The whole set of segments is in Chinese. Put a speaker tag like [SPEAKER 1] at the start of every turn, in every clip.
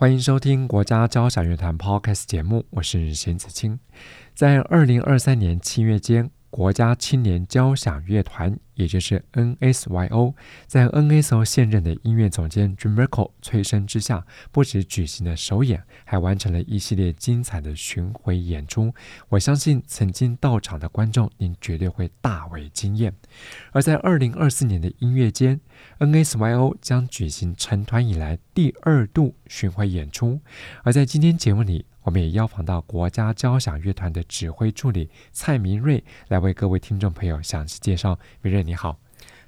[SPEAKER 1] 欢迎收听国家交响乐团 Podcast 节目，我是邢子清，在二零二三年七月间。国家青年交响乐团，也就是 NSYO，在 NSO 现任的音乐总监 Jim Merkel 催生之下，不止举行了首演，还完成了一系列精彩的巡回演出。我相信曾经到场的观众，您绝对会大为惊艳。而在二零二四年的音乐间，NSYO 将举行成团以来第二度巡回演出。而在今天节目里，我们也邀访到国家交响乐团的指挥助理蔡明瑞来为各位听众朋友详细介绍。明瑞你好，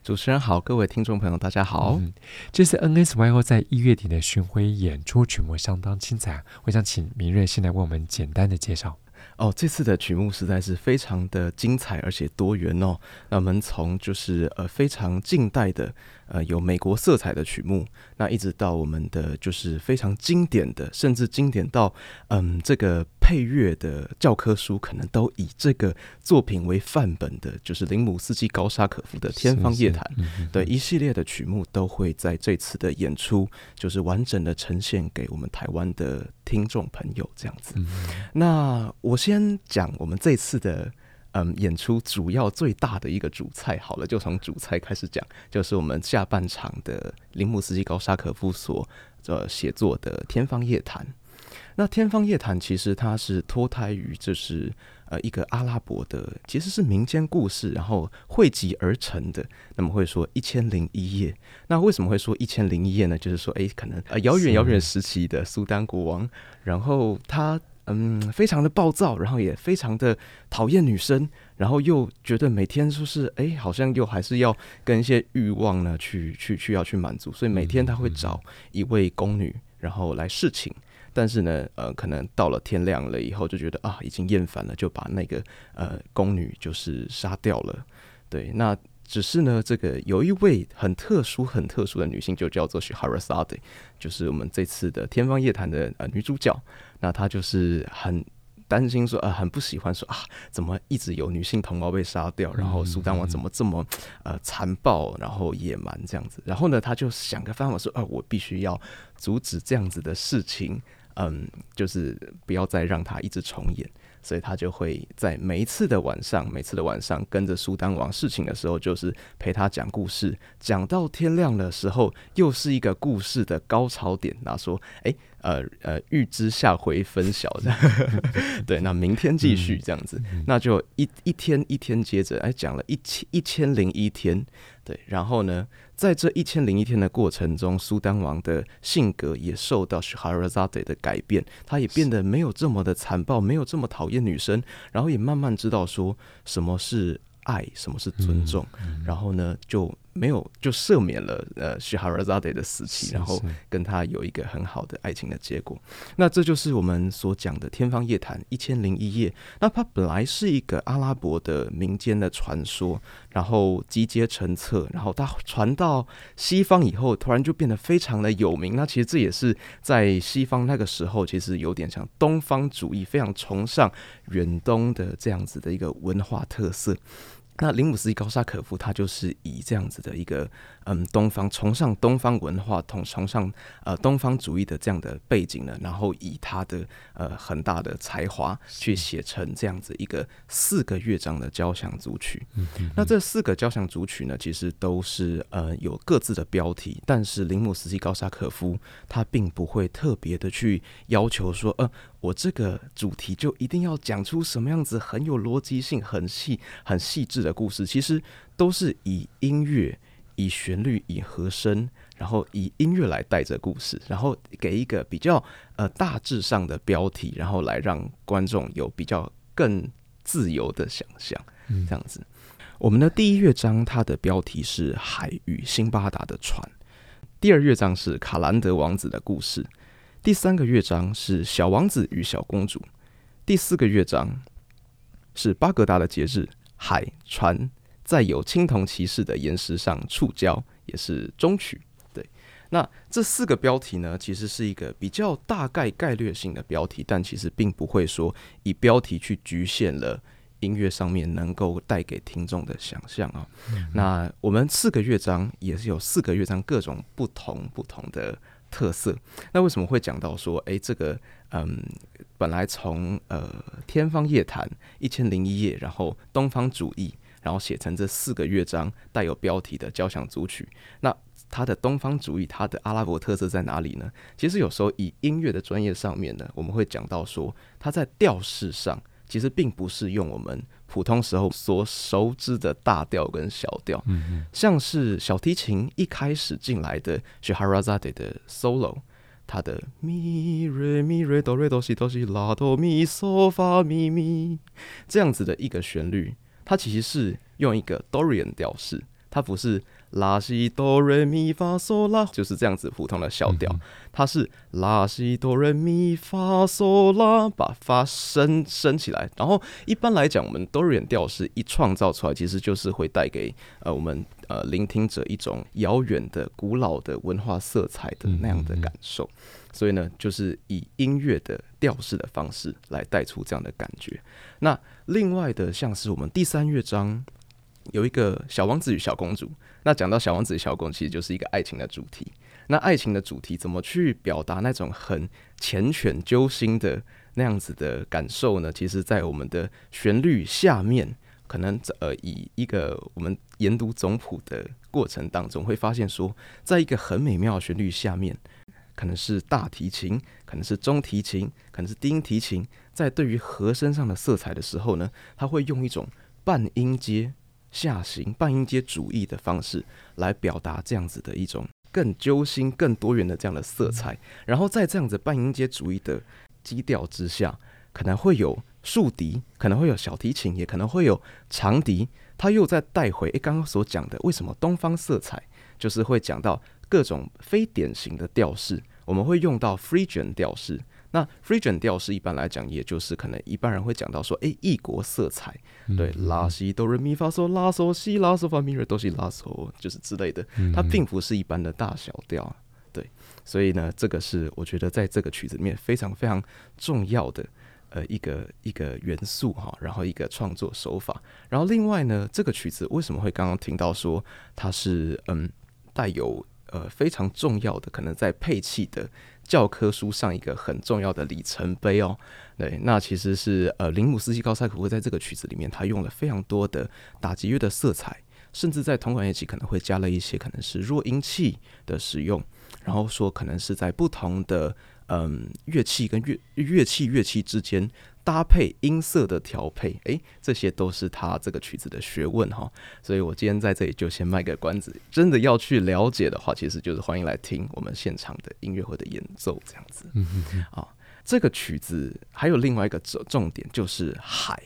[SPEAKER 2] 主持人好，各位听众朋友大家好。
[SPEAKER 1] 嗯，这次 NSYO 在一月底的巡回演出曲目相当精彩，我想请明瑞先来为我们简单的介绍。
[SPEAKER 2] 哦，这次的曲目实在是非常的精彩而且多元哦。那我们从就是呃非常近代的。呃，有美国色彩的曲目，那一直到我们的就是非常经典的，甚至经典到嗯，这个配乐的教科书可能都以这个作品为范本的，就是林姆斯基高沙可夫的《天方夜谭》对一系列的曲目都会在这次的演出，就是完整的呈现给我们台湾的听众朋友这样子。那我先讲我们这次的。嗯，演出主要最大的一个主菜，好了，就从主菜开始讲，就是我们下半场的林姆斯基高沙可夫所呃写作的《天方夜谭》。那《天方夜谭》其实它是脱胎于就是呃一个阿拉伯的，其实是民间故事，然后汇集而成的。那么会说一千零一夜，那为什么会说一千零一夜呢？就是说，哎，可能呃遥远遥远时期的苏丹国王，然后他。嗯，非常的暴躁，然后也非常的讨厌女生，然后又觉得每天就是哎，好像又还是要跟一些欲望呢去去去要去满足，所以每天他会找一位宫女，然后来侍寝。但是呢，呃，可能到了天亮了以后，就觉得啊，已经厌烦了，就把那个呃宫女就是杀掉了。对，那。只是呢，这个有一位很特殊、很特殊的女性，就叫做 Shahrazad，就是我们这次的《天方夜谭》的呃女主角。那她就是很担心说，呃，很不喜欢说啊，怎么一直有女性同胞被杀掉，然后苏丹王怎么这么呃残暴，然后野蛮这样子。然后呢，她就想个方法说，呃，我必须要阻止这样子的事情，嗯，就是不要再让它一直重演。所以他就会在每一次的晚上，每次的晚上跟着苏丹王侍寝的时候，就是陪他讲故事，讲到天亮的时候，又是一个故事的高潮点。他说，哎，呃呃，预知下回分晓这样，对，那明天继续这样子，那就一一天一天接着，哎，讲了一千一千零一天，对，然后呢，在这一千零一天的过程中，苏丹王的性格也受到 Scheherazade 的改变，他也变得没有这么的残暴，没有这么讨厌女生，然后也慢慢知道说什么是爱，什么是尊重，然后呢，就。没有就赦免了呃 Scheherazade 的死期，然后跟他有一个很好的爱情的结果。那这就是我们所讲的《天方夜谭》一千零一夜。那它本来是一个阿拉伯的民间的传说，然后集结成册，然后它传到西方以后，突然就变得非常的有名。那其实这也是在西方那个时候，其实有点像东方主义，非常崇尚远东的这样子的一个文化特色。那林姆斯基高沙可夫他就是以这样子的一个嗯东方崇尚东方文化同崇尚呃东方主义的这样的背景呢，然后以他的呃很大的才华去写成这样子一个四个乐章的交响组曲。那这四个交响组曲呢，其实都是呃有各自的标题，但是林姆斯基高沙可夫他并不会特别的去要求说呃。我这个主题就一定要讲出什么样子很有逻辑性、很细、很细致的故事，其实都是以音乐、以旋律、以和声，然后以音乐来带着故事，然后给一个比较呃大致上的标题，然后来让观众有比较更自由的想象。这样子，我们的第一乐章它的标题是《海与辛巴达的船》，第二乐章是卡兰德王子的故事。第三个乐章是小王子与小公主，第四个乐章是巴格达的节日，海船在有青铜骑士的岩石上触礁，也是中曲。对，那这四个标题呢，其实是一个比较大概概略性的标题，但其实并不会说以标题去局限了音乐上面能够带给听众的想象啊。嗯、那我们四个乐章也是有四个乐章各种不同不同的特色。那为什么会讲到说，哎，这个嗯，本来从呃天方夜谭一千零一夜，然后东方主义，然后写成这四个乐章带有标题的交响组曲，那它的东方主义，它的阿拉伯特色在哪里呢？其实有时候以音乐的专业上面呢，我们会讲到说，它在调式上。其实并不是用我们普通时候所熟知的大调跟小调，像是小提琴一开始进来的 Scheherazade 的 solo，他的咪瑞咪瑞哆瑞哆西哆西拉哆咪嗦发咪咪这样子的一个旋律，它其实是用一个 Dorian 调式，它不是。拉西哆瑞咪发嗦拉就是这样子普通的小调，它是拉西哆瑞咪发嗦拉，把发升升起来。然后一般来讲，我们 Dorian 调式一创造出来，其实就是会带给呃我们呃聆听者一种遥远的、古老的文化色彩的那样的感受。所以呢，就是以音乐的调式的方式来带出这样的感觉。那另外的，像是我们第三乐章。有一个小王子与小公主。那讲到小王子与小公主，其实就是一个爱情的主题。那爱情的主题怎么去表达那种很缱绻揪心的那样子的感受呢？其实，在我们的旋律下面，可能呃，以一个我们研读总谱的过程当中，会发现说，在一个很美妙的旋律下面，可能是大提琴，可能是中提琴，可能是低音提琴，在对于和声上的色彩的时候呢，它会用一种半音阶。下行半音阶主义的方式来表达这样子的一种更揪心、更多元的这样的色彩，然后在这样子半音阶主义的基调之下，可能会有竖笛，可能会有小提琴，也可能会有长笛，它又再带回诶刚刚所讲的为什么东方色彩就是会讲到各种非典型的调式，我们会用到 Phrygian 调式。那 Phrygian 调式一般来讲，也就是可能一般人会讲到说，哎，异国色彩，对，拉西哆瑞咪发嗦拉嗦西拉嗦发咪瑞哆西拉嗦，就是之类的，它并不是一般的大小调，对，所以呢，这个是我觉得在这个曲子里面非常非常重要的呃一个一个元素哈，然后一个创作手法，然后另外呢，这个曲子为什么会刚刚听到说它是嗯带有呃非常重要的可能在配器的。教科书上一个很重要的里程碑哦，对，那其实是呃，林姆斯基高塞普会在这个曲子里面，他用了非常多的打击乐的色彩，甚至在同管乐器可能会加了一些可能是弱音器的使用，然后说可能是在不同的嗯乐器跟乐乐器乐器之间。搭配音色的调配，诶、欸，这些都是他这个曲子的学问哈。所以我今天在这里就先卖个关子，真的要去了解的话，其实就是欢迎来听我们现场的音乐会的演奏这样子。嗯嗯嗯。啊，这个曲子还有另外一个重重点就是海。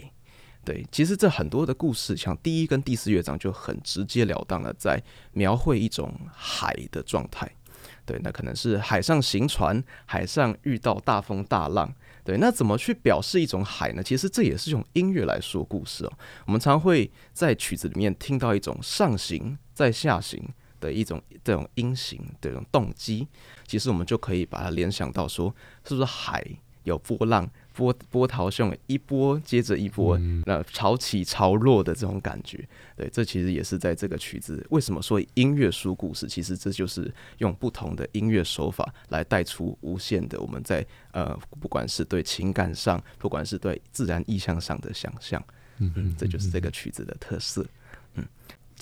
[SPEAKER 2] 对，其实这很多的故事，像第一跟第四乐章就很直截了当的在描绘一种海的状态。对，那可能是海上行船，海上遇到大风大浪。对，那怎么去表示一种海呢？其实这也是用音乐来说故事哦。我们常会在曲子里面听到一种上行再下行的一种这种音型的这种动机，其实我们就可以把它联想到说，是不是海有波浪？波波涛汹涌，一波接着一波，那潮起潮落的这种感觉，对，这其实也是在这个曲子为什么说音乐书故事？其实这就是用不同的音乐手法来带出无限的我们在呃，不管是对情感上，不管是对自然意象上的想象，嗯，这就是这个曲子的特色，嗯。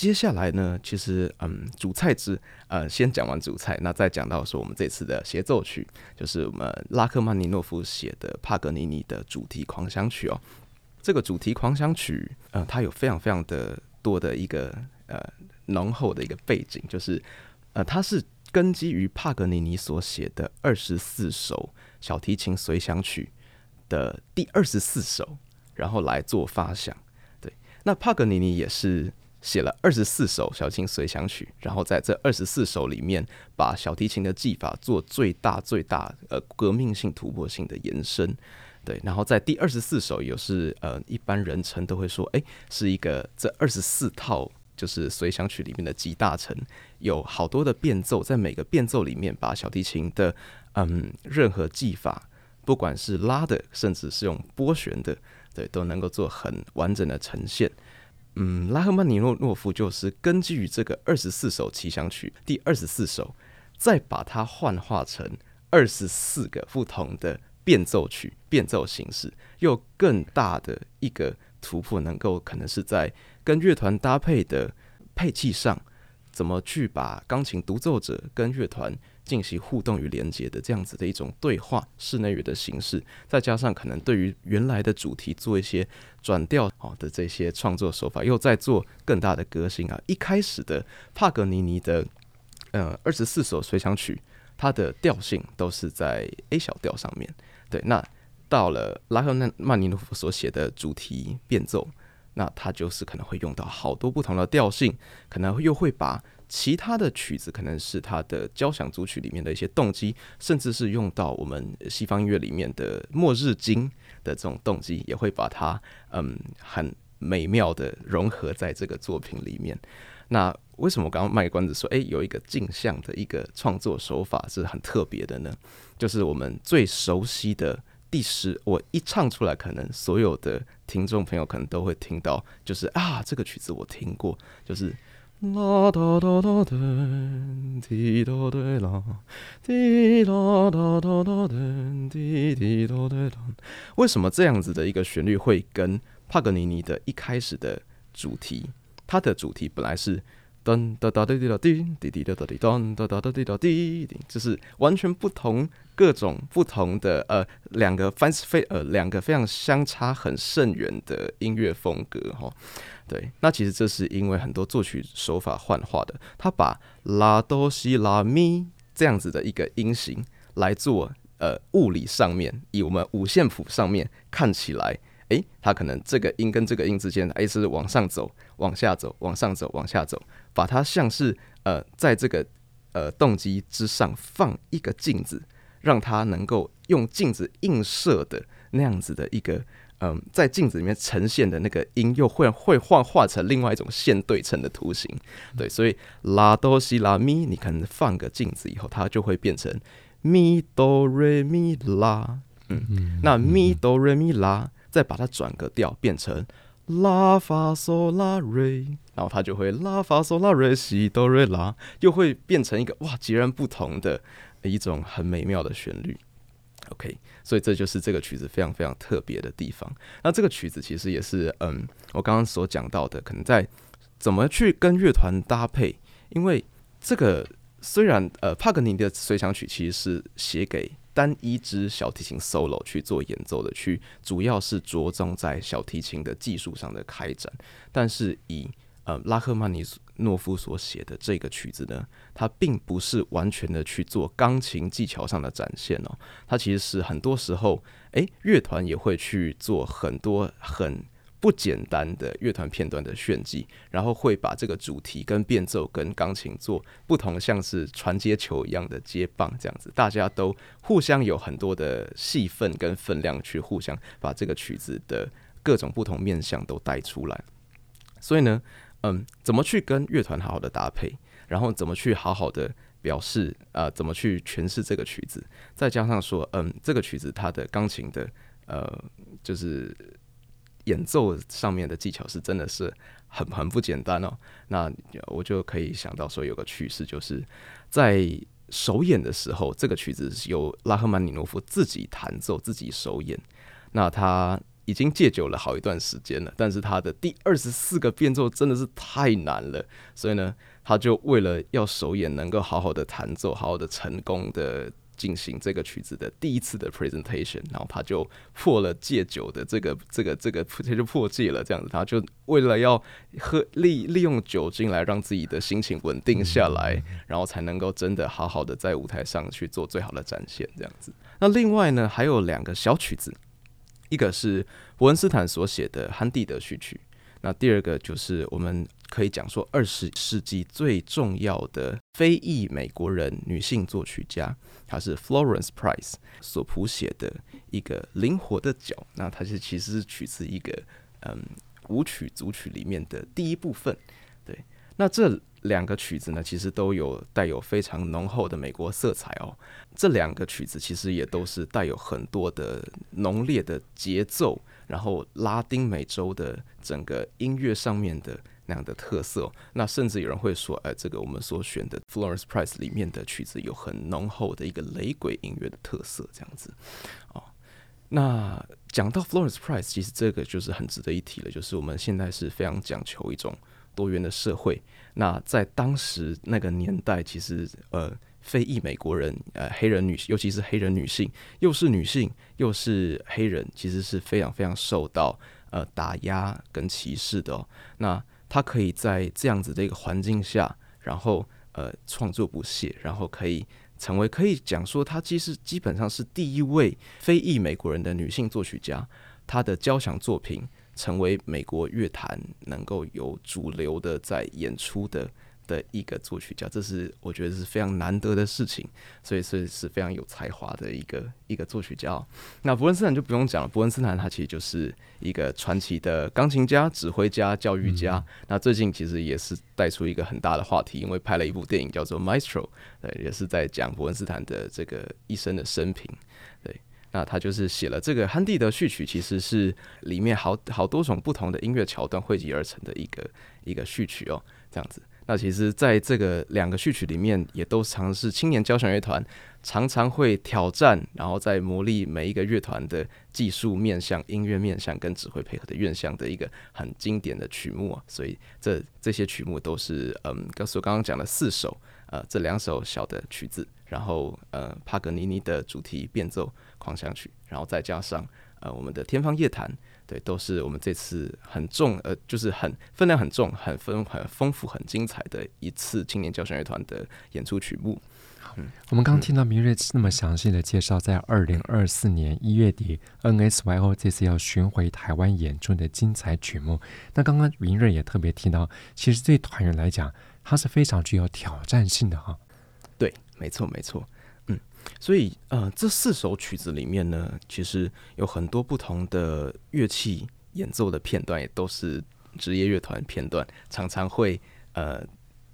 [SPEAKER 2] 接下来呢，其实嗯，主菜之呃，先讲完主菜，那再讲到说我们这次的协奏曲，就是我们拉克曼尼诺夫写的帕格尼尼的主题狂想曲哦。这个主题狂想曲，呃，它有非常非常的多的一个呃浓厚的一个背景，就是呃，它是根基于帕格尼尼所写的二十四首小提琴随想曲的第二十四首，然后来做发想。对，那帕格尼尼也是。写了二十四首小提琴随想曲，然后在这二十四首里面，把小提琴的技法做最大最大呃革命性突破性的延伸。对，然后在第二十四首也是呃一般人称都会说，哎，是一个这二十四套就是随想曲里面的集大成，有好多的变奏，在每个变奏里面把小提琴的嗯任何技法，不管是拉的，甚至是用拨弦的，对，都能够做很完整的呈现。嗯，拉赫曼尼诺诺夫就是根据这个二十四首奇想曲第二十四首，再把它幻化成二十四个不同的变奏曲、变奏形式，又更大的一个突破，能够可能是在跟乐团搭配的配器上，怎么去把钢琴独奏者跟乐团进行互动与连接的这样子的一种对话室内乐的形式，再加上可能对于原来的主题做一些转调好的这些创作手法，又在做更大的革新啊！一开始的帕格尼尼的呃二十四首随想曲，它的调性都是在 A 小调上面。对，那到了拉赫曼尼诺夫所写的主题变奏，那它就是可能会用到好多不同的调性，可能又会把其他的曲子，可能是它的交响组曲里面的一些动机，甚至是用到我们西方音乐里面的末日经的这种动机，也会把它嗯很美妙的融合在这个作品里面。那为什么我刚刚卖关子说，诶，有一个镜像的一个创作手法是很特别的呢？就是我们最熟悉的第十，我一唱出来，可能所有的听众朋友可能都会听到，就是啊，这个曲子我听过，就是啦哒哒哒哒，滴哒哒啦，滴啦哒哒哒哒，滴滴哒哒哒。为什么这样子的一个旋律会跟帕格尼尼的一开始的主题，它的主题本来是。噔哒哒滴滴哒滴滴滴哒哒滴噔哒哒哒滴哒滴滴，就是完全不同各种不同的呃两个非非呃两个非常相差很甚远的音乐风格哈。对，那其实这是因为很多作曲手法幻化的，他把拉哆西拉咪这样子的一个音型来做呃物理上面，以我们五线谱上面看起来。诶，它可能这个音跟这个音之间，诶是往上走、往下走、往上走、往下走，把它像是呃，在这个呃动机之上放一个镜子，让它能够用镜子映射的那样子的一个嗯、呃，在镜子里面呈现的那个音，又会会画画成另外一种线对称的图形。对，所以拉哆西拉咪，你可能放个镜子以后，它就会变成咪哆瑞咪拉。嗯，那咪哆瑞咪拉。再把它转个调，变成拉发嗦拉瑞，然后它就会拉发嗦拉瑞西哆瑞拉，又会变成一个哇截然不同的一种很美妙的旋律。OK，所以这就是这个曲子非常非常特别的地方。那这个曲子其实也是嗯，我刚刚所讲到的，可能在怎么去跟乐团搭配，因为这个虽然呃帕格尼尼的随想曲其实是写给。单一支小提琴 solo 去做演奏的，去主要是着重在小提琴的技术上的开展。但是以呃拉赫曼尼诺夫所写的这个曲子呢，它并不是完全的去做钢琴技巧上的展现哦，它其实是很多时候，诶，乐团也会去做很多很。不简单的乐团片段的炫技，然后会把这个主题跟变奏跟钢琴做不同，像是传接球一样的接棒这样子，大家都互相有很多的戏份跟分量去互相把这个曲子的各种不同面向都带出来。所以呢，嗯，怎么去跟乐团好好的搭配，然后怎么去好好的表示，呃，怎么去诠释这个曲子，再加上说，嗯，这个曲子它的钢琴的，呃，就是。演奏上面的技巧是真的是很很不简单哦。那我就可以想到说，有个趣事，就是在首演的时候，这个曲子是由拉赫曼尼诺夫自己弹奏、自己首演。那他已经戒酒了好一段时间了，但是他的第二十四个变奏真的是太难了，所以呢，他就为了要首演能够好好的弹奏、好好的成功的。进行这个曲子的第一次的 presentation，然后他就破了戒酒的这个这个这个，他就破戒了这样子，他就为了要喝利利用酒精来让自己的心情稳定下来，然后才能够真的好好的在舞台上去做最好的展现这样子。那另外呢，还有两个小曲子，一个是伯恩斯坦所写的《汉蒂德序曲》，那第二个就是我们可以讲说二十世纪最重要的非裔美国人女性作曲家，她是 Florence Price 所谱写的一个灵活的脚。那它是其实是取自一个嗯舞曲组曲里面的第一部分。对，那这两个曲子呢，其实都有带有非常浓厚的美国色彩哦。这两个曲子其实也都是带有很多的浓烈的节奏，然后拉丁美洲的整个音乐上面的那样的特色。那甚至有人会说，哎，这个我们所选的 Florence Price 里面的曲子有很浓厚的一个雷鬼音乐的特色，这样子。哦，那讲到 Florence Price，其实这个就是很值得一提了，就是我们现在是非常讲求一种多元的社会。那在当时那个年代，其实呃。非裔美国人，呃，黑人女，尤其是黑人女性，又是女性，又是黑人，其实是非常非常受到呃打压跟歧视的。那她可以在这样子的一个环境下，然后呃创作不懈，然后可以成为可以讲说，她其实基本上是第一位非裔美国人的女性作曲家。她的交响作品成为美国乐坛能够有主流的在演出的。的一个作曲家，这是我觉得是非常难得的事情，所以是是非常有才华的一个一个作曲家哦。那伯恩斯坦就不用讲了，伯恩斯坦他其实就是一个传奇的钢琴家、指挥家、教育家。嗯、那最近其实也是带出一个很大的话题，因为拍了一部电影叫做《Maestro》，对，也是在讲伯恩斯坦的这个一生的生平。对，那他就是写了这个汉蒂德序曲，其实是里面好好多种不同的音乐桥段汇集而成的一个一个序曲哦，这样子。那其实，在这个两个序曲里面，也都常是青年交响乐团常常会挑战，然后在磨砺每一个乐团的技术面向、音乐面向跟指挥配合的院向的一个很经典的曲目啊。所以这这些曲目都是嗯，告诉我刚刚讲的四首，呃，这两首小的曲子，然后呃，帕格尼尼的主题变奏狂想曲，然后再加上呃，我们的天方夜谭。对，都是我们这次很重，呃，就是很分量很重、很丰、很丰富、很精彩的一次青年交响乐团的演出曲目。
[SPEAKER 1] 嗯，我们刚刚听到明瑞那么详细的介绍，在二零二四年一月底，NSYO 这次要巡回台湾演出的精彩曲目。那刚刚明瑞也特别提到，其实对团员来讲，它是非常具有挑战性的哈。
[SPEAKER 2] 对，没错，没错。所以，呃，这四首曲子里面呢，其实有很多不同的乐器演奏的片段，也都是职业乐团片段，常常会呃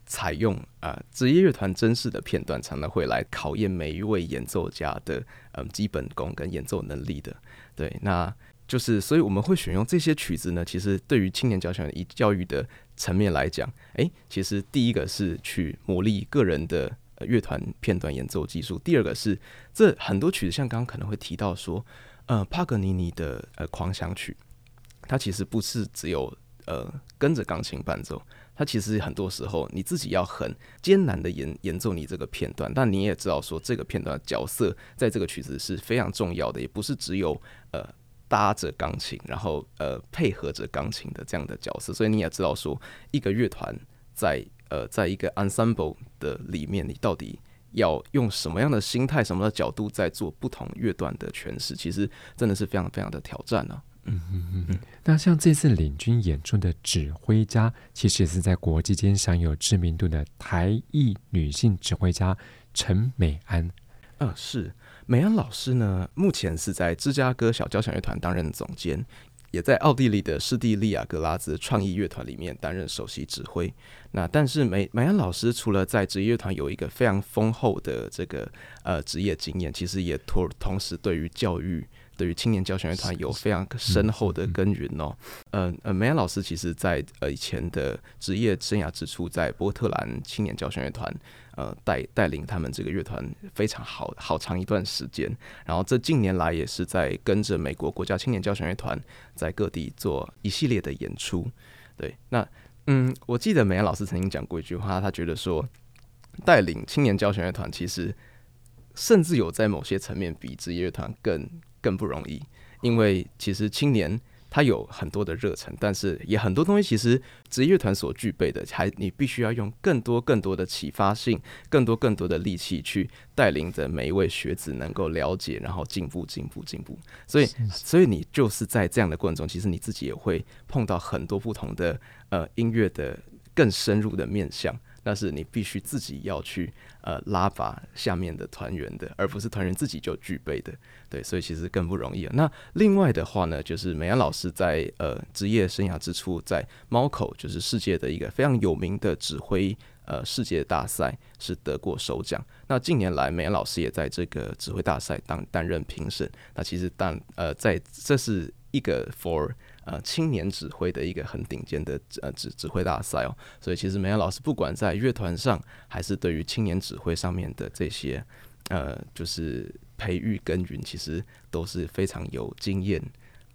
[SPEAKER 2] 采用啊、呃、职业乐团真实的片段，常常会来考验每一位演奏家的嗯、基本功跟演奏能力的。对，那就是，所以我们会选用这些曲子呢，其实对于青年交响乐教育的层面来讲，诶，其实第一个是去磨砺个人的。乐团片段演奏技术。第二个是，这很多曲子，像刚刚可能会提到说，呃，帕格尼尼的呃狂想曲，它其实不是只有呃跟着钢琴伴奏，它其实很多时候你自己要很艰难的演演奏你这个片段。但你也知道说，这个片段角色在这个曲子是非常重要的，也不是只有呃搭着钢琴，然后呃配合着钢琴的这样的角色。所以你也知道说，一个乐团在呃，在一个 ensemble 的里面，你到底要用什么样的心态、什么的角度在做不同乐段的诠释？其实真的是非常非常的挑战呢、啊。
[SPEAKER 1] 嗯嗯嗯嗯。那像这次领军演出的指挥家，其实也是在国际间享有知名度的台裔女性指挥家陈美安。
[SPEAKER 2] 嗯、呃，是美安老师呢，目前是在芝加哥小交响乐团担任总监。也在奥地利的施蒂利亚格拉兹创意乐团里面担任首席指挥。那但是美美安老师除了在职业乐团有一个非常丰厚的这个呃职业经验，其实也同同时对于教育。对于青年交响乐团有非常深厚的根源哦。呃呃，梅安老师其实在呃以前的职业生涯之初，在波特兰青年交响乐团呃带带领他们这个乐团非常好好长一段时间。然后这近年来也是在跟着美国国家青年交响乐团在各地做一系列的演出。对，那嗯，我记得梅安老师曾经讲过一句话，他觉得说带领青年交响乐团其实甚至有在某些层面比职业乐团更。更不容易，因为其实青年他有很多的热忱，但是也很多东西其实职业乐团所具备的，还你必须要用更多更多的启发性，更多更多的力气去带领着每一位学子能够了解，然后进步进步进步。所以所以你就是在这样的过程中，其实你自己也会碰到很多不同的呃音乐的更深入的面向。但是你必须自己要去呃拉拔下面的团员的，而不是团员自己就具备的，对，所以其实更不容易了。那另外的话呢，就是美安老师在呃职业生涯之初，在猫口就是世界的一个非常有名的指挥呃世界大赛是得过首奖。那近年来美安老师也在这个指挥大赛当担任评审。那其实当呃在这是一个 for 呃，青年指挥的一个很顶尖的呃指指挥大赛哦，所以其实梅安老师不管在乐团上，还是对于青年指挥上面的这些呃，就是培育耕耘，其实都是非常有经验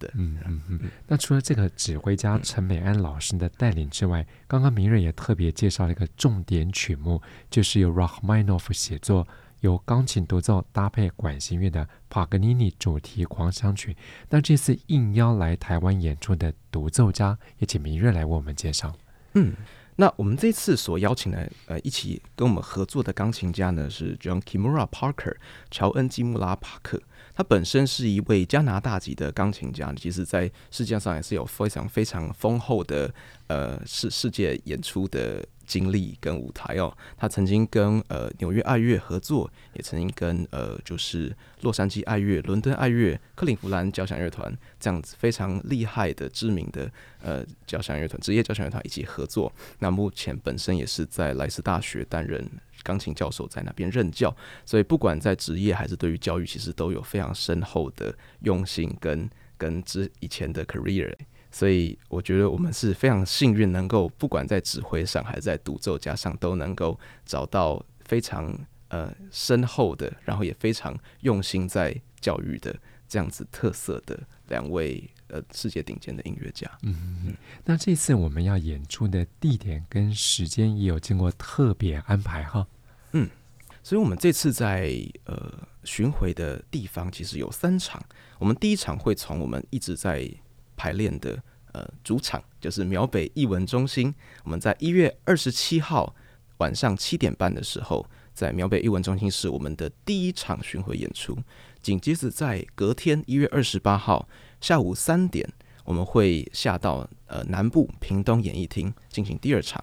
[SPEAKER 2] 的。
[SPEAKER 1] 嗯嗯嗯。那除了这个指挥家陈美安老师的带领之外，刚刚明瑞也特别介绍了一个重点曲目，就是由 Rachmaninoff 写作。由钢琴独奏搭配管弦乐的帕格尼尼主题狂想曲。那这次应邀来台湾演出的独奏家，也请明月来为我们介绍。
[SPEAKER 2] 嗯，那我们这次所邀请的呃一起跟我们合作的钢琴家呢是 John Kimura Parker 乔恩基穆拉帕克。他本身是一位加拿大籍的钢琴家，其实在世界上也是有非常非常丰厚的呃世世界演出的。经历跟舞台哦，他曾经跟呃纽约爱乐合作，也曾经跟呃就是洛杉矶爱乐、伦敦爱乐、克利夫兰交响乐团这样子非常厉害的知名的呃交响乐团、职业交响乐团一起合作。那目前本身也是在莱斯大学担任钢琴教授，在那边任教，所以不管在职业还是对于教育，其实都有非常深厚的用心跟跟之以前的 career。所以我觉得我们是非常幸运，能够不管在指挥上还是在独奏家上，都能够找到非常呃深厚的，然后也非常用心在教育的这样子特色的两位呃世界顶尖的音乐家。
[SPEAKER 1] 嗯嗯。那这次我们要演出的地点跟时间也有经过特别安排哈。
[SPEAKER 2] 嗯，所以我们这次在呃巡回的地方其实有三场，我们第一场会从我们一直在排练的呃主场就是苗北艺文中心，我们在一月二十七号晚上七点半的时候，在苗北艺文中心是我们的第一场巡回演出。紧接着在隔天一月二十八号下午三点，我们会下到呃南部屏东演艺厅进行第二场。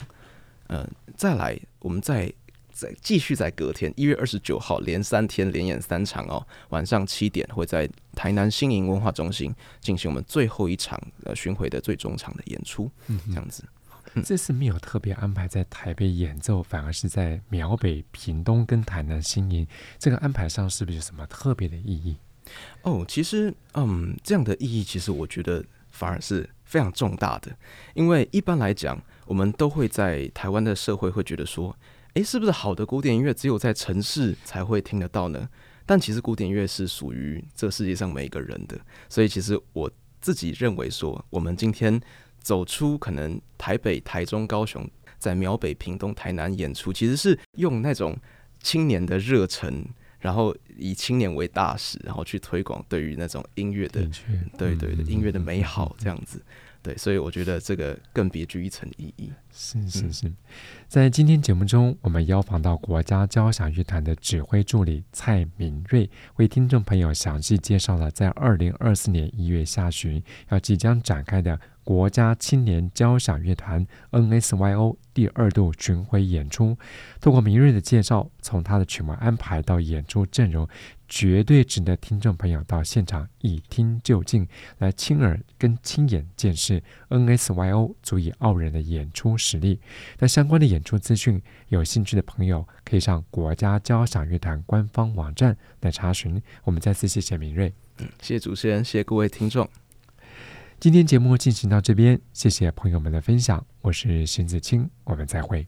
[SPEAKER 2] 呃，再来我们在。再继续在隔天一月二十九号连三天连演三场哦，晚上七点会在台南新营文化中心进行我们最后一场呃巡回的最终场的演出，嗯，这样子。
[SPEAKER 1] 这次没有特别安排在台北演奏，反而是在苗北、屏东跟台南新营，这个安排上是不是有什么特别的意义？
[SPEAKER 2] 哦，其实嗯，这样的意义其实我觉得反而是非常重大的，因为一般来讲，我们都会在台湾的社会会觉得说。诶，是不是好的古典音乐只有在城市才会听得到呢？但其实古典音乐是属于这世界上每一个人的，所以其实我自己认为说，我们今天走出可能台北、台中、高雄，在苗北、屏东、台南演出，其实是用那种青年的热忱，然后以青年为大使，然后去推广对于那种音乐的，对对的音乐的美好这样子。对，所以我觉得这个更别具一层意义。
[SPEAKER 1] 是是是，在今天节目中，我们邀访到国家交响乐团的指挥助理蔡明瑞，为听众朋友详细介绍了在二零二四年一月下旬要即将展开的。国家青年交响乐团 NSYO 第二度巡回演出，透过明瑞的介绍，从他的曲目安排到演出阵容，绝对值得听众朋友到现场一听究竟，来亲耳跟亲眼见识 NSYO 足以傲人的演出实力。那相关的演出资讯，有兴趣的朋友可以上国家交响乐团官方网站来查询。我们再次谢谢明瑞，
[SPEAKER 2] 嗯，谢谢主持人，谢谢各位听众。
[SPEAKER 1] 今天节目进行到这边，谢谢朋友们的分享，我是邢子清，我们再会。